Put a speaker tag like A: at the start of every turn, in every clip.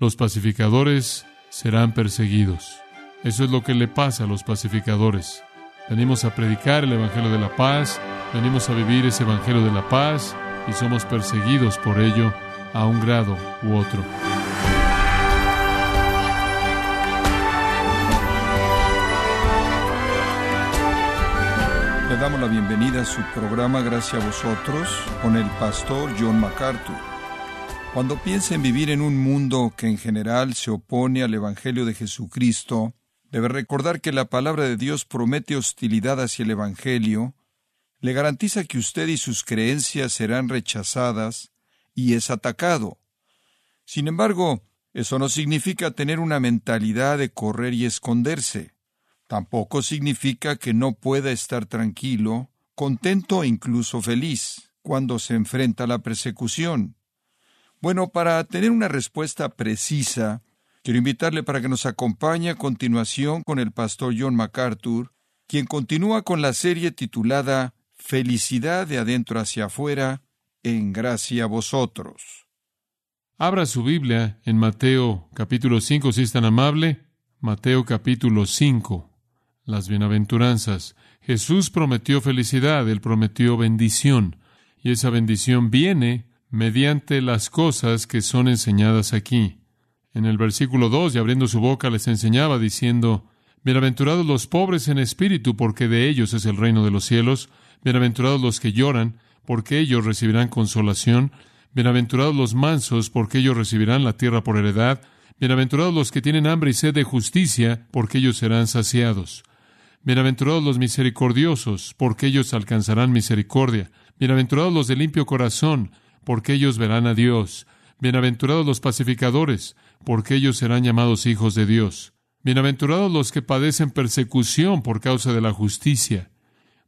A: los pacificadores serán perseguidos. Eso es lo que le pasa a los pacificadores. Venimos a predicar el Evangelio de la paz, venimos a vivir ese Evangelio de la paz y somos perseguidos por ello a un grado u otro.
B: Le damos la bienvenida a su programa Gracias a vosotros con el pastor John MacArthur. Cuando piensa en vivir en un mundo que en general se opone al Evangelio de Jesucristo, debe recordar que la palabra de Dios promete hostilidad hacia el Evangelio, le garantiza que usted y sus creencias serán rechazadas y es atacado. Sin embargo, eso no significa tener una mentalidad de correr y esconderse. Tampoco significa que no pueda estar tranquilo, contento e incluso feliz cuando se enfrenta a la persecución. Bueno, para tener una respuesta precisa, quiero invitarle para que nos acompañe a continuación con el pastor John MacArthur, quien continúa con la serie titulada Felicidad de adentro hacia afuera, en gracia a vosotros.
A: Abra su Biblia en Mateo capítulo 5, si es tan amable. Mateo capítulo 5 las bienaventuranzas. Jesús prometió felicidad, Él prometió bendición, y esa bendición viene mediante las cosas que son enseñadas aquí. En el versículo 2, y abriendo su boca, les enseñaba diciendo, Bienaventurados los pobres en espíritu, porque de ellos es el reino de los cielos. Bienaventurados los que lloran, porque ellos recibirán consolación. Bienaventurados los mansos, porque ellos recibirán la tierra por heredad. Bienaventurados los que tienen hambre y sed de justicia, porque ellos serán saciados. Bienaventurados los misericordiosos, porque ellos alcanzarán misericordia. Bienaventurados los de limpio corazón, porque ellos verán a Dios. Bienaventurados los pacificadores, porque ellos serán llamados hijos de Dios. Bienaventurados los que padecen persecución por causa de la justicia,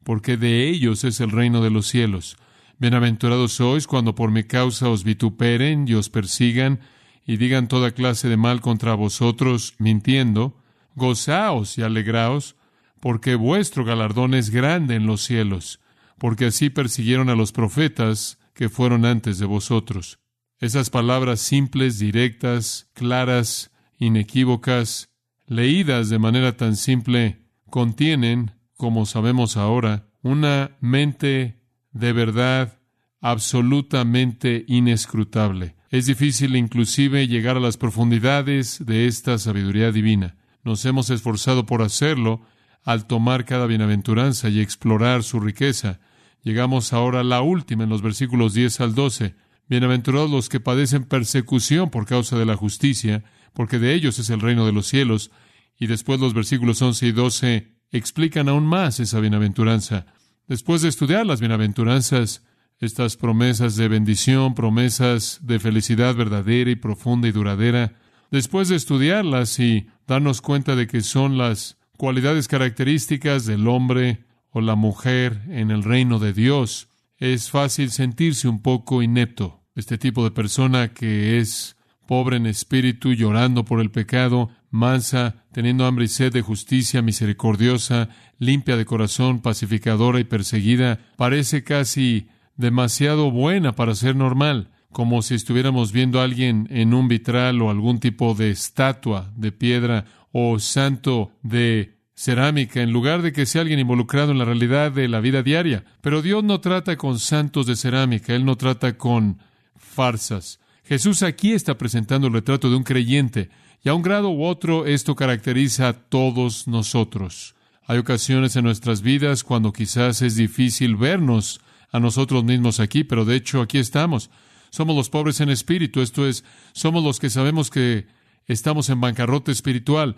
A: porque de ellos es el reino de los cielos. Bienaventurados sois cuando por mi causa os vituperen y os persigan y digan toda clase de mal contra vosotros, mintiendo. Gozaos y alegraos, porque vuestro galardón es grande en los cielos, porque así persiguieron a los profetas que fueron antes de vosotros. Esas palabras simples, directas, claras, inequívocas, leídas de manera tan simple, contienen, como sabemos ahora, una mente de verdad absolutamente inescrutable. Es difícil inclusive llegar a las profundidades de esta sabiduría divina. Nos hemos esforzado por hacerlo, al tomar cada bienaventuranza y explorar su riqueza. Llegamos ahora a la última en los versículos 10 al 12. Bienaventurados los que padecen persecución por causa de la justicia, porque de ellos es el reino de los cielos. Y después los versículos 11 y 12 explican aún más esa bienaventuranza. Después de estudiar las bienaventuranzas, estas promesas de bendición, promesas de felicidad verdadera y profunda y duradera, después de estudiarlas y darnos cuenta de que son las cualidades características del hombre o la mujer en el reino de Dios, es fácil sentirse un poco inepto. Este tipo de persona que es pobre en espíritu, llorando por el pecado, mansa, teniendo hambre y sed de justicia, misericordiosa, limpia de corazón, pacificadora y perseguida, parece casi demasiado buena para ser normal, como si estuviéramos viendo a alguien en un vitral o algún tipo de estatua de piedra o santo de cerámica, en lugar de que sea alguien involucrado en la realidad de la vida diaria. Pero Dios no trata con santos de cerámica, Él no trata con farsas. Jesús aquí está presentando el retrato de un creyente, y a un grado u otro esto caracteriza a todos nosotros. Hay ocasiones en nuestras vidas cuando quizás es difícil vernos a nosotros mismos aquí, pero de hecho aquí estamos. Somos los pobres en espíritu, esto es, somos los que sabemos que estamos en bancarrota espiritual.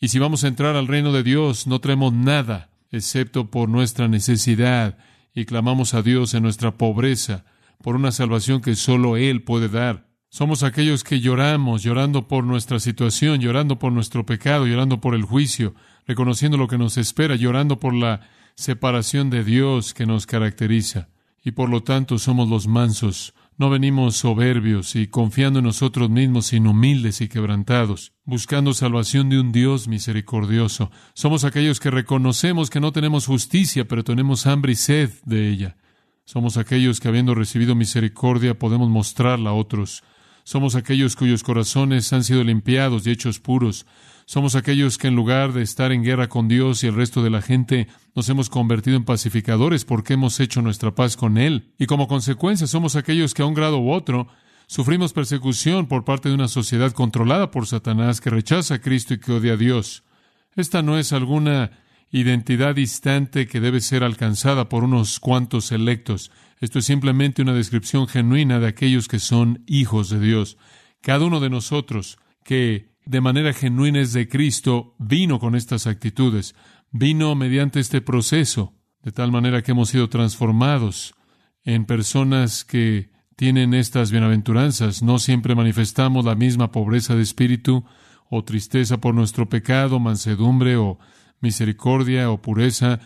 A: Y si vamos a entrar al reino de Dios, no traemos nada excepto por nuestra necesidad y clamamos a Dios en nuestra pobreza por una salvación que solo Él puede dar. Somos aquellos que lloramos, llorando por nuestra situación, llorando por nuestro pecado, llorando por el juicio, reconociendo lo que nos espera, llorando por la separación de Dios que nos caracteriza. Y por lo tanto somos los mansos, no venimos soberbios y confiando en nosotros mismos, sino humildes y quebrantados, buscando salvación de un Dios misericordioso. Somos aquellos que reconocemos que no tenemos justicia, pero tenemos hambre y sed de ella. Somos aquellos que habiendo recibido misericordia podemos mostrarla a otros. Somos aquellos cuyos corazones han sido limpiados y hechos puros. Somos aquellos que en lugar de estar en guerra con Dios y el resto de la gente, nos hemos convertido en pacificadores porque hemos hecho nuestra paz con Él. Y como consecuencia somos aquellos que a un grado u otro sufrimos persecución por parte de una sociedad controlada por Satanás que rechaza a Cristo y que odia a Dios. Esta no es alguna identidad distante que debe ser alcanzada por unos cuantos electos. Esto es simplemente una descripción genuina de aquellos que son hijos de Dios. Cada uno de nosotros que de manera genuina es de Cristo, vino con estas actitudes, vino mediante este proceso, de tal manera que hemos sido transformados en personas que tienen estas bienaventuranzas. No siempre manifestamos la misma pobreza de espíritu o tristeza por nuestro pecado, mansedumbre o misericordia o pureza.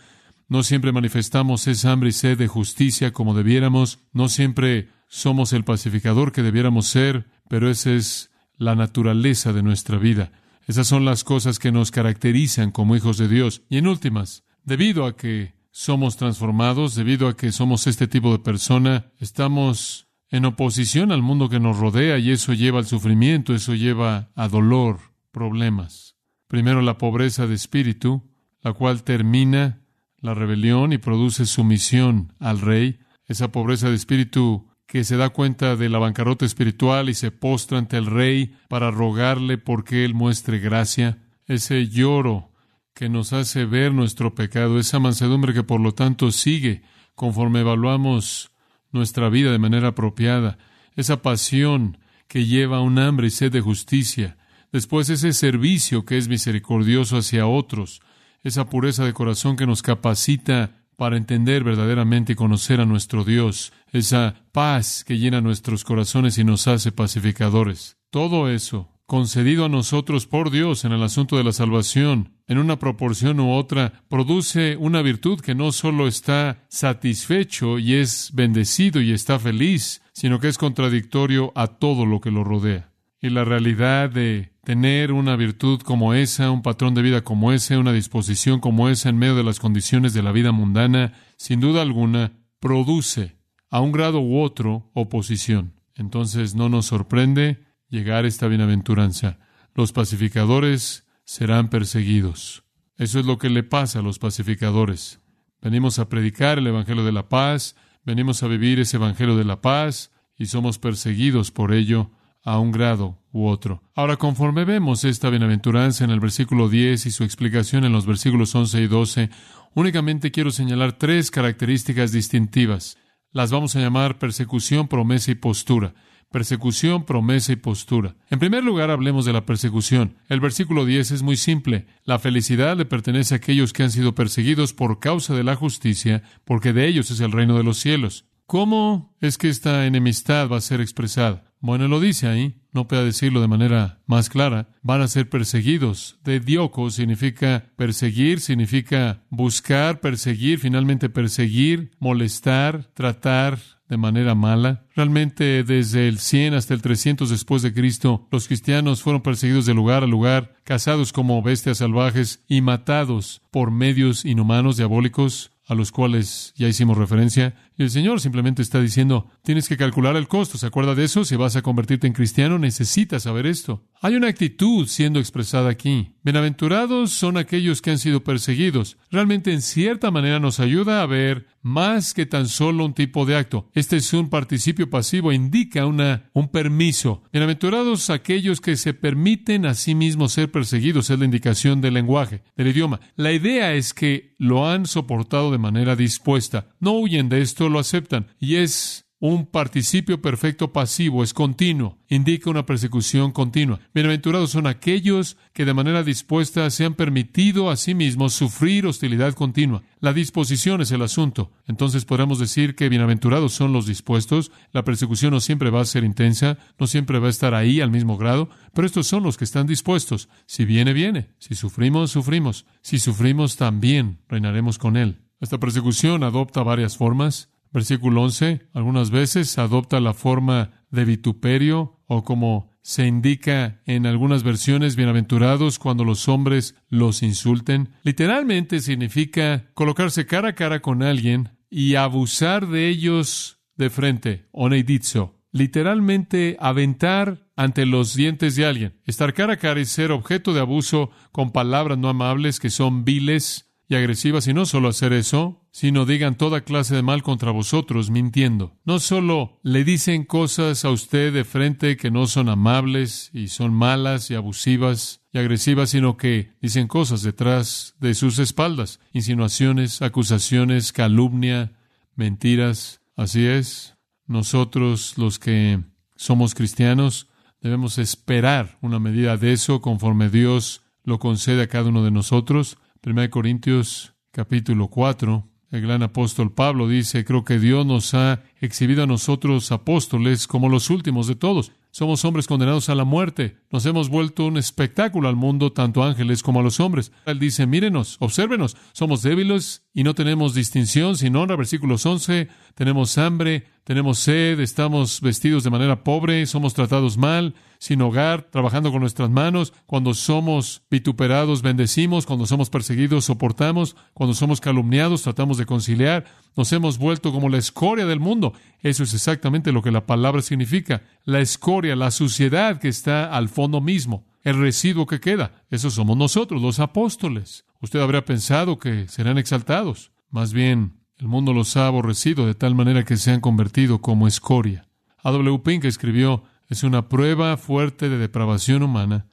A: No siempre manifestamos esa hambre y sed de justicia como debiéramos. No siempre somos el pacificador que debiéramos ser, pero ese es la naturaleza de nuestra vida. Esas son las cosas que nos caracterizan como hijos de Dios. Y en últimas, debido a que somos transformados, debido a que somos este tipo de persona, estamos en oposición al mundo que nos rodea y eso lleva al sufrimiento, eso lleva a dolor, problemas. Primero la pobreza de espíritu, la cual termina la rebelión y produce sumisión al rey. Esa pobreza de espíritu que se da cuenta de la bancarrota espiritual y se postra ante el rey para rogarle porque él muestre gracia, ese lloro que nos hace ver nuestro pecado, esa mansedumbre que por lo tanto sigue conforme evaluamos nuestra vida de manera apropiada, esa pasión que lleva un hambre y sed de justicia, después ese servicio que es misericordioso hacia otros, esa pureza de corazón que nos capacita para entender verdaderamente y conocer a nuestro Dios, esa paz que llena nuestros corazones y nos hace pacificadores. Todo eso, concedido a nosotros por Dios en el asunto de la salvación, en una proporción u otra, produce una virtud que no solo está satisfecho y es bendecido y está feliz, sino que es contradictorio a todo lo que lo rodea. Y la realidad de tener una virtud como esa, un patrón de vida como ese, una disposición como esa en medio de las condiciones de la vida mundana, sin duda alguna, produce a un grado u otro oposición. Entonces no nos sorprende llegar a esta bienaventuranza. Los pacificadores serán perseguidos. Eso es lo que le pasa a los pacificadores. Venimos a predicar el Evangelio de la paz, venimos a vivir ese Evangelio de la paz y somos perseguidos por ello a un grado u otro. Ahora, conforme vemos esta bienaventuranza en el versículo 10 y su explicación en los versículos 11 y 12, únicamente quiero señalar tres características distintivas. Las vamos a llamar persecución, promesa y postura. Persecución, promesa y postura. En primer lugar, hablemos de la persecución. El versículo 10 es muy simple. La felicidad le pertenece a aquellos que han sido perseguidos por causa de la justicia, porque de ellos es el reino de los cielos. ¿Cómo es que esta enemistad va a ser expresada? Bueno, lo dice ahí, no puede decirlo de manera más clara. Van a ser perseguidos. De dioco significa perseguir, significa buscar, perseguir, finalmente perseguir, molestar, tratar de manera mala. Realmente desde el 100 hasta el 300 después de Cristo, los cristianos fueron perseguidos de lugar a lugar, cazados como bestias salvajes y matados por medios inhumanos, diabólicos, a los cuales ya hicimos referencia. Y el Señor simplemente está diciendo, tienes que calcular el costo. ¿Se acuerda de eso? Si vas a convertirte en cristiano, necesitas saber esto. Hay una actitud siendo expresada aquí. Bienaventurados son aquellos que han sido perseguidos. Realmente en cierta manera nos ayuda a ver más que tan solo un tipo de acto. Este es un participio pasivo, indica una, un permiso. Bienaventurados aquellos que se permiten a sí mismos ser perseguidos, es la indicación del lenguaje, del idioma. La idea es que lo han soportado de manera dispuesta. No huyen de esto, lo aceptan. Y es un participio perfecto pasivo, es continuo, indica una persecución continua. Bienaventurados son aquellos que de manera dispuesta se han permitido a sí mismos sufrir hostilidad continua. La disposición es el asunto. Entonces podemos decir que bienaventurados son los dispuestos. La persecución no siempre va a ser intensa, no siempre va a estar ahí al mismo grado, pero estos son los que están dispuestos. Si viene, viene. Si sufrimos, sufrimos. Si sufrimos, también reinaremos con Él. Esta persecución adopta varias formas. Versículo 11, algunas veces adopta la forma de vituperio o como se indica en algunas versiones, bienaventurados cuando los hombres los insulten. Literalmente significa colocarse cara a cara con alguien y abusar de ellos de frente, oneidizo. literalmente aventar ante los dientes de alguien, estar cara a cara y ser objeto de abuso con palabras no amables que son viles y agresivas, y no solo hacer eso, sino digan toda clase de mal contra vosotros, mintiendo. No solo le dicen cosas a usted de frente que no son amables y son malas y abusivas y agresivas, sino que dicen cosas detrás de sus espaldas, insinuaciones, acusaciones, calumnia, mentiras. Así es, nosotros los que somos cristianos debemos esperar una medida de eso conforme Dios lo concede a cada uno de nosotros. 1 Corintios capítulo 4, el gran apóstol Pablo dice, creo que Dios nos ha exhibido a nosotros apóstoles como los últimos de todos. Somos hombres condenados a la muerte. Nos hemos vuelto un espectáculo al mundo, tanto ángeles como a los hombres. Él dice, mírenos, obsérvenos, somos débiles y no tenemos distinción sin honra. Versículos 11, tenemos hambre, tenemos sed, estamos vestidos de manera pobre, somos tratados mal, sin hogar, trabajando con nuestras manos. Cuando somos vituperados, bendecimos. Cuando somos perseguidos, soportamos. Cuando somos calumniados, tratamos de conciliar. Nos hemos vuelto como la escoria del mundo. Eso es exactamente lo que la palabra significa. La escoria, la suciedad que está al fondo mismo. El residuo que queda. Eso somos nosotros, los apóstoles. Usted habría pensado que serán exaltados. Más bien, el mundo los ha aborrecido de tal manera que se han convertido como escoria. A. W. Pink escribió, es una prueba fuerte de depravación humana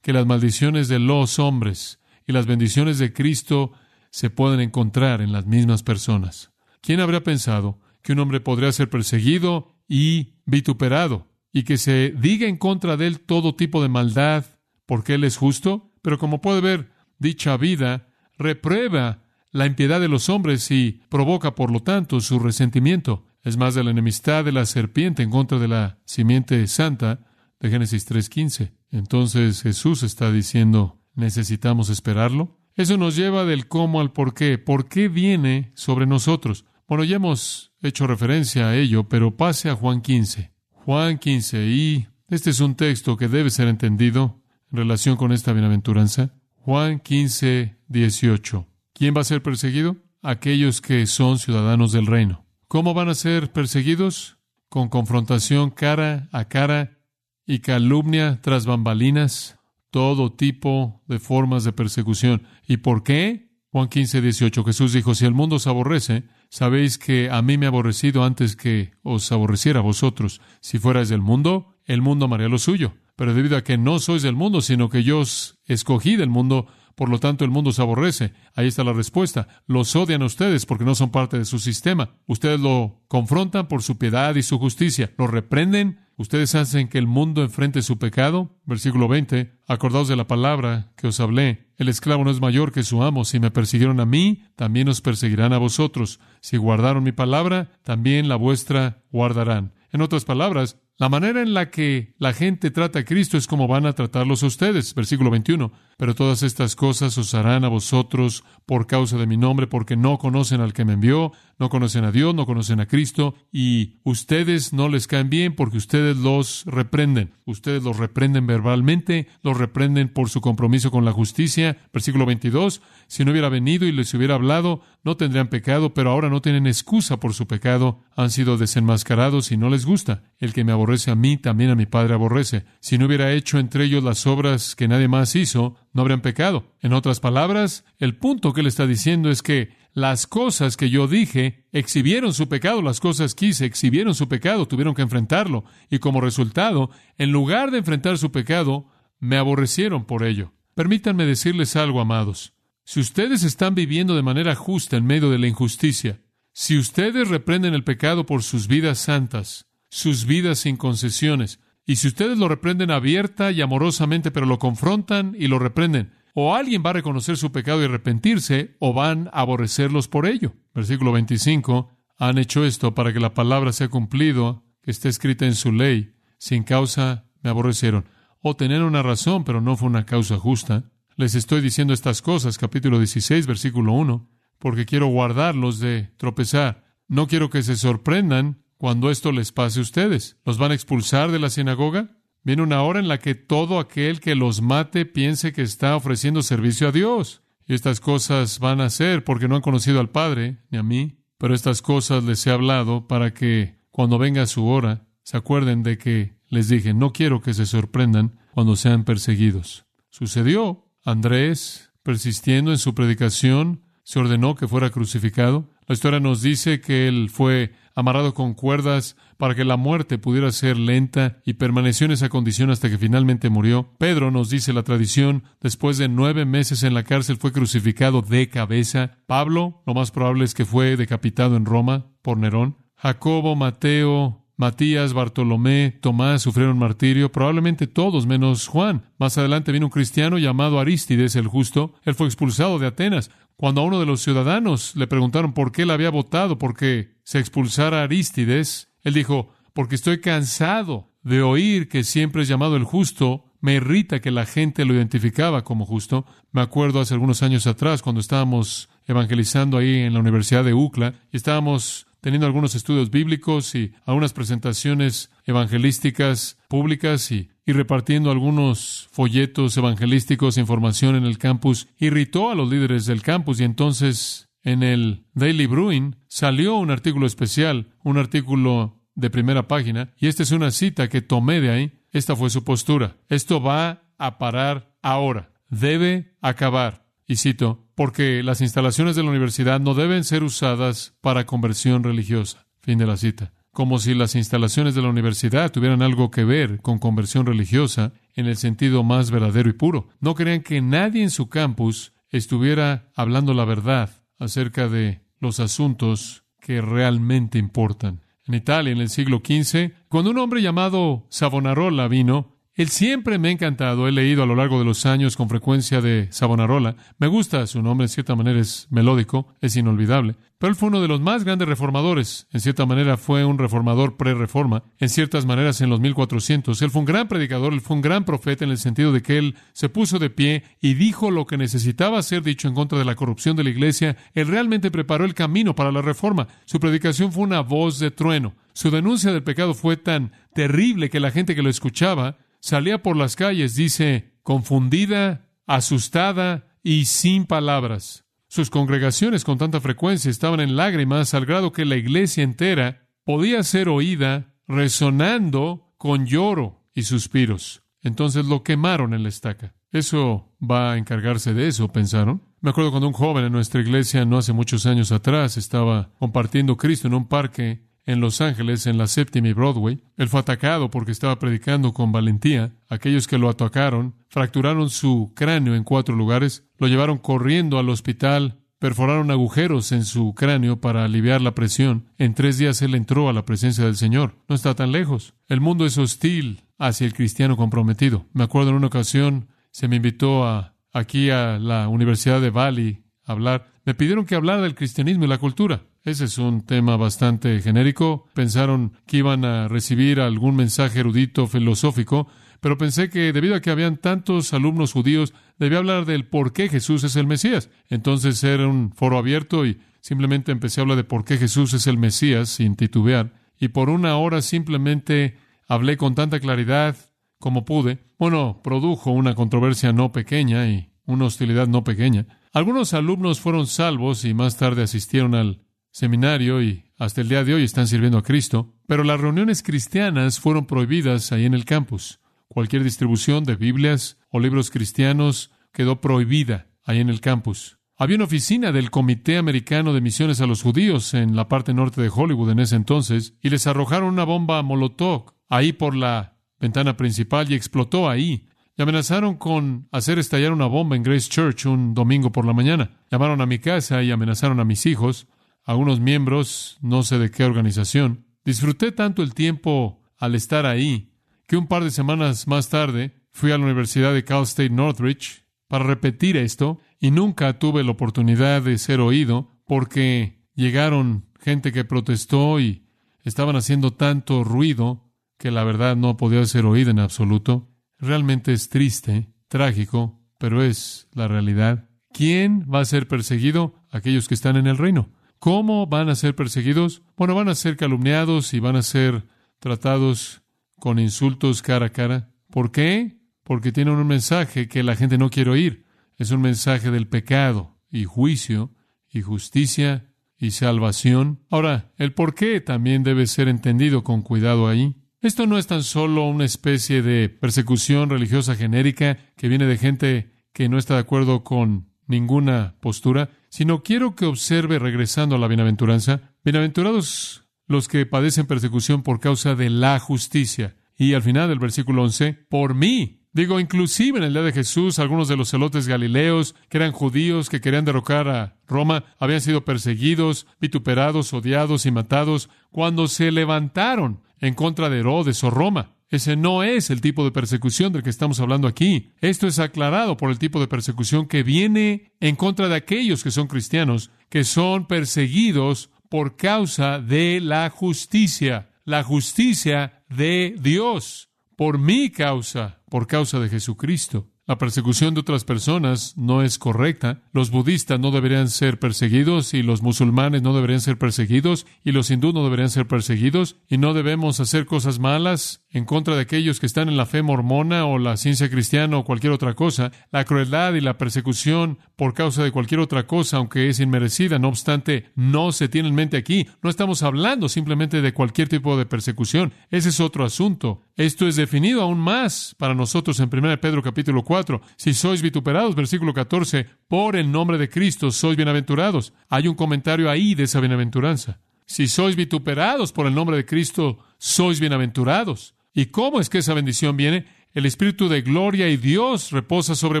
A: que las maldiciones de los hombres y las bendiciones de Cristo se pueden encontrar en las mismas personas. ¿Quién habría pensado que un hombre podría ser perseguido y vituperado y que se diga en contra de él todo tipo de maldad porque él es justo? Pero como puede ver, dicha vida reprueba la impiedad de los hombres y provoca, por lo tanto, su resentimiento. Es más de la enemistad de la serpiente en contra de la simiente santa de Génesis 3.15. Entonces Jesús está diciendo, ¿necesitamos esperarlo? Eso nos lleva del cómo al por qué. ¿Por qué viene sobre nosotros? Bueno, ya hemos hecho referencia a ello, pero pase a Juan 15. Juan 15, y este es un texto que debe ser entendido en relación con esta bienaventuranza. Juan 15, 18. ¿Quién va a ser perseguido? Aquellos que son ciudadanos del reino. ¿Cómo van a ser perseguidos? Con confrontación cara a cara y calumnia tras bambalinas, todo tipo de formas de persecución. ¿Y por qué? Juan 15, 18. Jesús dijo, si el mundo os aborrece, sabéis que a mí me ha aborrecido antes que os aborreciera vosotros. Si fuerais del mundo, el mundo amaría lo suyo. Pero debido a que no sois del mundo, sino que yo os escogí del mundo, por lo tanto, el mundo se aborrece. Ahí está la respuesta. Los odian a ustedes porque no son parte de su sistema. Ustedes lo confrontan por su piedad y su justicia. Lo reprenden. Ustedes hacen que el mundo enfrente su pecado. Versículo 20. Acordaos de la palabra que os hablé. El esclavo no es mayor que su amo. Si me persiguieron a mí, también os perseguirán a vosotros. Si guardaron mi palabra, también la vuestra guardarán. En otras palabras, la manera en la que la gente trata a Cristo es como van a tratarlos a ustedes. Versículo 21. Pero todas estas cosas os harán a vosotros por causa de mi nombre, porque no conocen al que me envió, no conocen a Dios, no conocen a Cristo, y ustedes no les caen bien porque ustedes los reprenden. Ustedes los reprenden verbalmente, los reprenden por su compromiso con la justicia. Versículo 22. Si no hubiera venido y les hubiera hablado, no tendrían pecado, pero ahora no tienen excusa por su pecado. Han sido desenmascarados y no les gusta. El que me aborrece a mí, también a mi Padre aborrece. Si no hubiera hecho entre ellos las obras que nadie más hizo, no habrían pecado. En otras palabras, el punto que él está diciendo es que las cosas que yo dije exhibieron su pecado, las cosas que hice exhibieron su pecado, tuvieron que enfrentarlo, y como resultado, en lugar de enfrentar su pecado, me aborrecieron por ello. Permítanme decirles algo, amados. Si ustedes están viviendo de manera justa en medio de la injusticia, si ustedes reprenden el pecado por sus vidas santas, sus vidas sin concesiones, y si ustedes lo reprenden abierta y amorosamente, pero lo confrontan y lo reprenden, o alguien va a reconocer su pecado y arrepentirse, o van a aborrecerlos por ello. Versículo 25. Han hecho esto para que la palabra sea cumplido, que esté escrita en su ley. Sin causa me aborrecieron. O tener una razón, pero no fue una causa justa. Les estoy diciendo estas cosas, capítulo 16, versículo 1, porque quiero guardarlos de tropezar. No quiero que se sorprendan cuando esto les pase a ustedes. ¿Los van a expulsar de la sinagoga? Viene una hora en la que todo aquel que los mate piense que está ofreciendo servicio a Dios. Y estas cosas van a ser porque no han conocido al Padre ni a mí. Pero estas cosas les he hablado para que cuando venga su hora se acuerden de que les dije, no quiero que se sorprendan cuando sean perseguidos. Sucedió. Andrés, persistiendo en su predicación, se ordenó que fuera crucificado. La historia nos dice que él fue amarrado con cuerdas para que la muerte pudiera ser lenta y permaneció en esa condición hasta que finalmente murió. Pedro nos dice la tradición, después de nueve meses en la cárcel fue crucificado de cabeza. Pablo, lo más probable es que fue decapitado en Roma por Nerón. Jacobo, Mateo, Matías, Bartolomé, Tomás sufrieron martirio, probablemente todos menos Juan. Más adelante vino un cristiano llamado Arístides el justo. Él fue expulsado de Atenas. Cuando a uno de los ciudadanos le preguntaron por qué él había votado porque se expulsara Arístides, él dijo, porque estoy cansado de oír que siempre es llamado el justo, me irrita que la gente lo identificaba como justo. Me acuerdo hace algunos años atrás cuando estábamos evangelizando ahí en la Universidad de UCLA y estábamos teniendo algunos estudios bíblicos y algunas presentaciones evangelísticas públicas y, repartiendo algunos folletos evangelísticos, información en el campus, irritó a los líderes del campus y entonces en el Daily Bruin salió un artículo especial, un artículo de primera página, y esta es una cita que tomé de ahí. Esta fue su postura. Esto va a parar ahora. Debe acabar. Y cito, porque las instalaciones de la universidad no deben ser usadas para conversión religiosa. Fin de la cita. Como si las instalaciones de la universidad tuvieran algo que ver con conversión religiosa en el sentido más verdadero y puro. No crean que nadie en su campus estuviera hablando la verdad acerca de los asuntos que realmente importan. En Italia, en el siglo XV, cuando un hombre llamado Savonarola vino, él siempre me ha encantado. He leído a lo largo de los años con frecuencia de Savonarola. Me gusta su nombre, en cierta manera es melódico, es inolvidable. Pero él fue uno de los más grandes reformadores. En cierta manera fue un reformador pre-reforma. En ciertas maneras en los 1400. Él fue un gran predicador, él fue un gran profeta en el sentido de que él se puso de pie y dijo lo que necesitaba ser dicho en contra de la corrupción de la iglesia. Él realmente preparó el camino para la reforma. Su predicación fue una voz de trueno. Su denuncia del pecado fue tan terrible que la gente que lo escuchaba salía por las calles, dice, confundida, asustada y sin palabras. Sus congregaciones con tanta frecuencia estaban en lágrimas al grado que la iglesia entera podía ser oída resonando con lloro y suspiros. Entonces lo quemaron en la estaca. Eso va a encargarse de eso, pensaron. Me acuerdo cuando un joven en nuestra iglesia no hace muchos años atrás estaba compartiendo Cristo en un parque en Los Ángeles, en la séptima y Broadway. Él fue atacado porque estaba predicando con valentía. Aquellos que lo atacaron fracturaron su cráneo en cuatro lugares, lo llevaron corriendo al hospital, perforaron agujeros en su cráneo para aliviar la presión. En tres días él entró a la presencia del Señor. No está tan lejos. El mundo es hostil hacia el cristiano comprometido. Me acuerdo en una ocasión se me invitó a, aquí a la Universidad de Bali a hablar. Me pidieron que hablara del cristianismo y la cultura. Ese es un tema bastante genérico. Pensaron que iban a recibir algún mensaje erudito filosófico, pero pensé que debido a que habían tantos alumnos judíos, debía hablar del por qué Jesús es el Mesías. Entonces era un foro abierto y simplemente empecé a hablar de por qué Jesús es el Mesías sin titubear. Y por una hora simplemente hablé con tanta claridad como pude. Bueno, produjo una controversia no pequeña y una hostilidad no pequeña. Algunos alumnos fueron salvos y más tarde asistieron al seminario y hasta el día de hoy están sirviendo a Cristo, pero las reuniones cristianas fueron prohibidas ahí en el campus. Cualquier distribución de Biblias o libros cristianos quedó prohibida ahí en el campus. Había una oficina del Comité Americano de Misiones a los Judíos en la parte norte de Hollywood en ese entonces y les arrojaron una bomba Molotov ahí por la ventana principal y explotó ahí. Y amenazaron con hacer estallar una bomba en Grace Church un domingo por la mañana. Llamaron a mi casa y amenazaron a mis hijos algunos miembros, no sé de qué organización. Disfruté tanto el tiempo al estar ahí que un par de semanas más tarde fui a la Universidad de Cal State Northridge para repetir esto y nunca tuve la oportunidad de ser oído porque llegaron gente que protestó y estaban haciendo tanto ruido que la verdad no podía ser oída en absoluto. Realmente es triste, trágico, pero es la realidad. ¿Quién va a ser perseguido? Aquellos que están en el reino. ¿Cómo van a ser perseguidos? Bueno, van a ser calumniados y van a ser tratados con insultos cara a cara. ¿Por qué? Porque tienen un mensaje que la gente no quiere oír. Es un mensaje del pecado y juicio y justicia y salvación. Ahora, el por qué también debe ser entendido con cuidado ahí. Esto no es tan solo una especie de persecución religiosa genérica que viene de gente que no está de acuerdo con ninguna postura, sino quiero que observe, regresando a la bienaventuranza, bienaventurados los que padecen persecución por causa de la justicia. Y al final del versículo 11, por mí. Digo, inclusive en el día de Jesús, algunos de los celotes galileos, que eran judíos, que querían derrocar a Roma, habían sido perseguidos, vituperados, odiados y matados cuando se levantaron en contra de Herodes o Roma. Ese no es el tipo de persecución del que estamos hablando aquí. Esto es aclarado por el tipo de persecución que viene en contra de aquellos que son cristianos, que son perseguidos por causa de la justicia, la justicia de Dios, por mi causa, por causa de Jesucristo. La persecución de otras personas no es correcta. Los budistas no deberían ser perseguidos y los musulmanes no deberían ser perseguidos y los hindúes no deberían ser perseguidos y no debemos hacer cosas malas en contra de aquellos que están en la fe mormona o la ciencia cristiana o cualquier otra cosa, la crueldad y la persecución por causa de cualquier otra cosa, aunque es inmerecida, no obstante, no se tiene en mente aquí. No estamos hablando simplemente de cualquier tipo de persecución. Ese es otro asunto. Esto es definido aún más para nosotros en 1 Pedro capítulo 4. Si sois vituperados, versículo 14, por el nombre de Cristo sois bienaventurados. Hay un comentario ahí de esa bienaventuranza. Si sois vituperados por el nombre de Cristo, sois bienaventurados. ¿Y cómo es que esa bendición viene? El Espíritu de gloria y Dios reposa sobre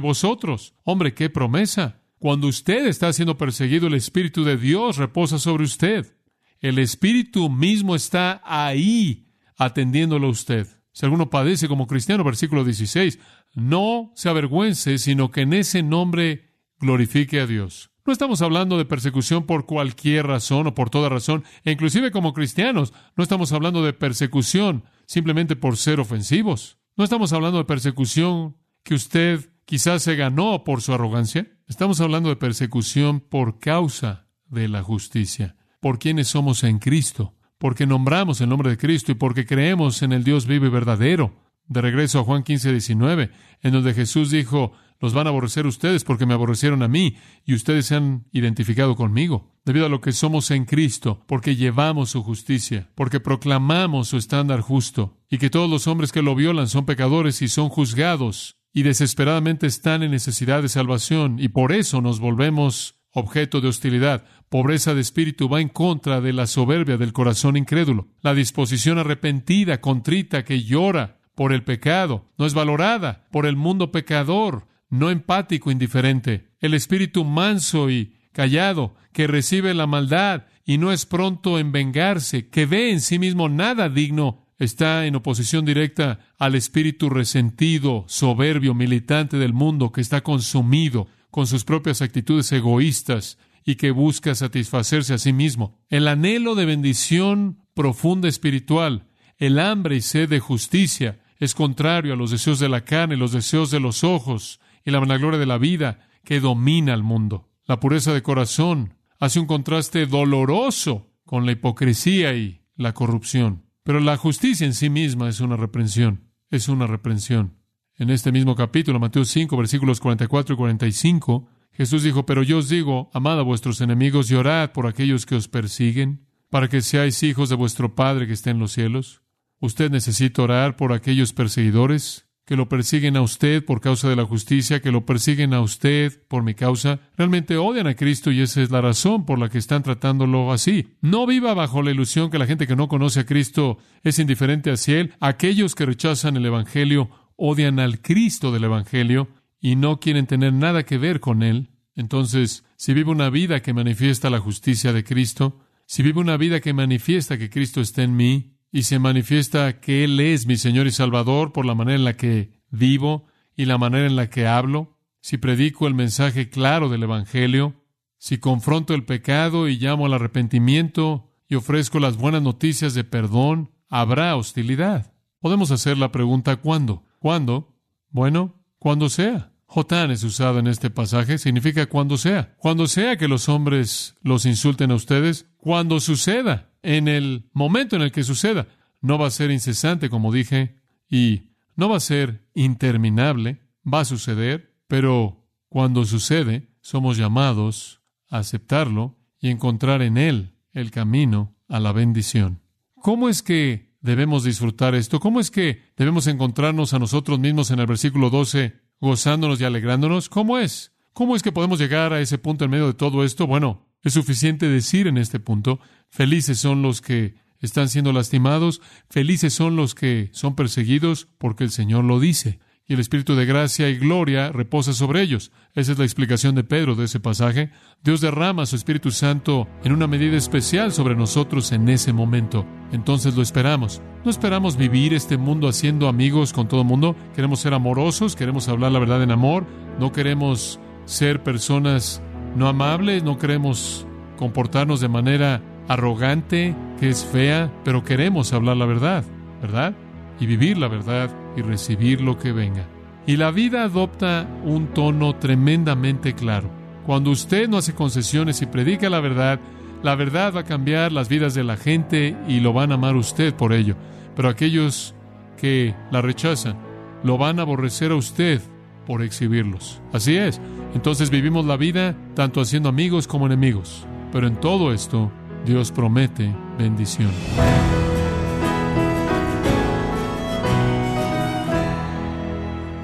A: vosotros. Hombre, qué promesa. Cuando usted está siendo perseguido, el Espíritu de Dios reposa sobre usted. El Espíritu mismo está ahí atendiéndolo a usted. Si alguno padece como cristiano, versículo 16, no se avergüence, sino que en ese nombre glorifique a Dios. No estamos hablando de persecución por cualquier razón o por toda razón, e inclusive como cristianos, no estamos hablando de persecución simplemente por ser ofensivos. No estamos hablando de persecución que usted quizás se ganó por su arrogancia. Estamos hablando de persecución por causa de la justicia, por quienes somos en Cristo, porque nombramos el nombre de Cristo y porque creemos en el Dios vivo y verdadero. De regreso a Juan 15, 19, en donde Jesús dijo, los van a aborrecer ustedes porque me aborrecieron a mí y ustedes se han identificado conmigo, debido a lo que somos en Cristo, porque llevamos su justicia, porque proclamamos su estándar justo, y que todos los hombres que lo violan son pecadores y son juzgados, y desesperadamente están en necesidad de salvación, y por eso nos volvemos objeto de hostilidad. Pobreza de espíritu va en contra de la soberbia del corazón incrédulo. La disposición arrepentida, contrita, que llora por el pecado, no es valorada por el mundo pecador, no empático, indiferente, el espíritu manso y callado, que recibe la maldad y no es pronto en vengarse, que ve en sí mismo nada digno, está en oposición directa al espíritu resentido, soberbio, militante del mundo, que está consumido con sus propias actitudes egoístas y que busca satisfacerse a sí mismo. El anhelo de bendición profunda espiritual, el hambre y sed de justicia, es contrario a los deseos de la carne, los deseos de los ojos, y la vanagloria de la vida que domina al mundo. La pureza de corazón hace un contraste doloroso con la hipocresía y la corrupción. Pero la justicia en sí misma es una reprensión, es una reprensión. En este mismo capítulo, Mateo 5, versículos 44 y 45, Jesús dijo, Pero yo os digo, amad a vuestros enemigos y orad por aquellos que os persiguen, para que seáis hijos de vuestro Padre que está en los cielos. Usted necesita orar por aquellos perseguidores que lo persiguen a usted por causa de la justicia, que lo persiguen a usted por mi causa, realmente odian a Cristo y esa es la razón por la que están tratándolo así. No viva bajo la ilusión que la gente que no conoce a Cristo es indiferente hacia Él. Aquellos que rechazan el Evangelio odian al Cristo del Evangelio y no quieren tener nada que ver con Él. Entonces, si vive una vida que manifiesta la justicia de Cristo, si vive una vida que manifiesta que Cristo está en mí, y se manifiesta que Él es mi Señor y Salvador por la manera en la que vivo y la manera en la que hablo, si predico el mensaje claro del Evangelio, si confronto el pecado y llamo al arrepentimiento y ofrezco las buenas noticias de perdón, habrá hostilidad. Podemos hacer la pregunta ¿cuándo? ¿Cuándo? Bueno, cuando sea. Jotán es usado en este pasaje, significa cuando sea. Cuando sea que los hombres los insulten a ustedes, cuando suceda en el momento en el que suceda. No va a ser incesante, como dije, y no va a ser interminable, va a suceder, pero cuando sucede, somos llamados a aceptarlo y encontrar en él el camino a la bendición. ¿Cómo es que debemos disfrutar esto? ¿Cómo es que debemos encontrarnos a nosotros mismos en el versículo 12, gozándonos y alegrándonos? ¿Cómo es? ¿Cómo es que podemos llegar a ese punto en medio de todo esto? Bueno, es suficiente decir en este punto, felices son los que están siendo lastimados, felices son los que son perseguidos, porque el Señor lo dice y el Espíritu de gracia y gloria reposa sobre ellos. Esa es la explicación de Pedro de ese pasaje. Dios derrama su Espíritu Santo en una medida especial sobre nosotros en ese momento. Entonces lo esperamos. No esperamos vivir este mundo haciendo amigos con todo el mundo. Queremos ser amorosos, queremos hablar la verdad en amor, no queremos ser personas no amables, no queremos comportarnos de manera arrogante, que es fea, pero queremos hablar la verdad, ¿verdad? Y vivir la verdad y recibir lo que venga. Y la vida adopta un tono tremendamente claro. Cuando usted no hace concesiones y predica la verdad, la verdad va a cambiar las vidas de la gente y lo van a amar usted por ello. Pero aquellos que la rechazan, lo van a aborrecer a usted por exhibirlos. Así es. Entonces vivimos la vida tanto haciendo amigos como enemigos. Pero en todo esto, Dios promete bendición.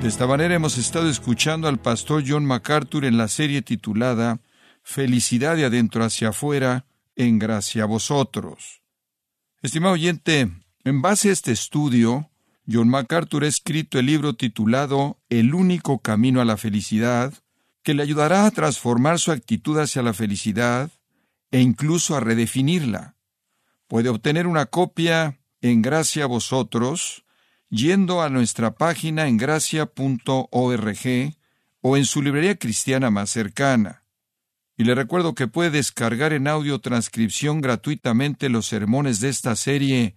B: De esta manera hemos estado escuchando al pastor John MacArthur en la serie titulada Felicidad de adentro hacia afuera, en gracia a vosotros. Estimado oyente, en base a este estudio, John MacArthur ha escrito el libro titulado El único camino a la felicidad, que le ayudará a transformar su actitud hacia la felicidad e incluso a redefinirla. Puede obtener una copia en gracia a vosotros yendo a nuestra página en gracia.org o en su librería cristiana más cercana. Y le recuerdo que puede descargar en audio transcripción gratuitamente los sermones de esta serie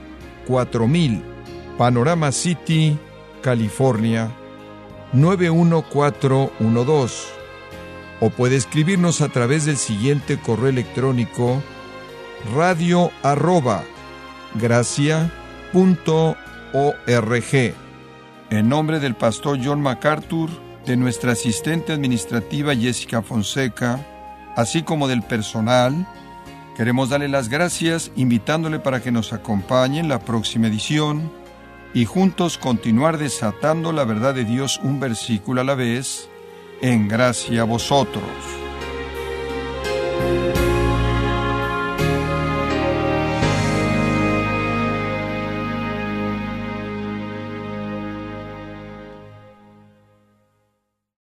B: 4000, Panorama City, California 91412. O puede escribirnos a través del siguiente correo electrónico radio arroba En nombre del pastor John MacArthur, de nuestra asistente administrativa Jessica Fonseca, así como del personal, queremos darle las gracias invitándole para que nos acompañe en la próxima edición y juntos continuar desatando la verdad de Dios un versículo a la vez, en gracia a vosotros.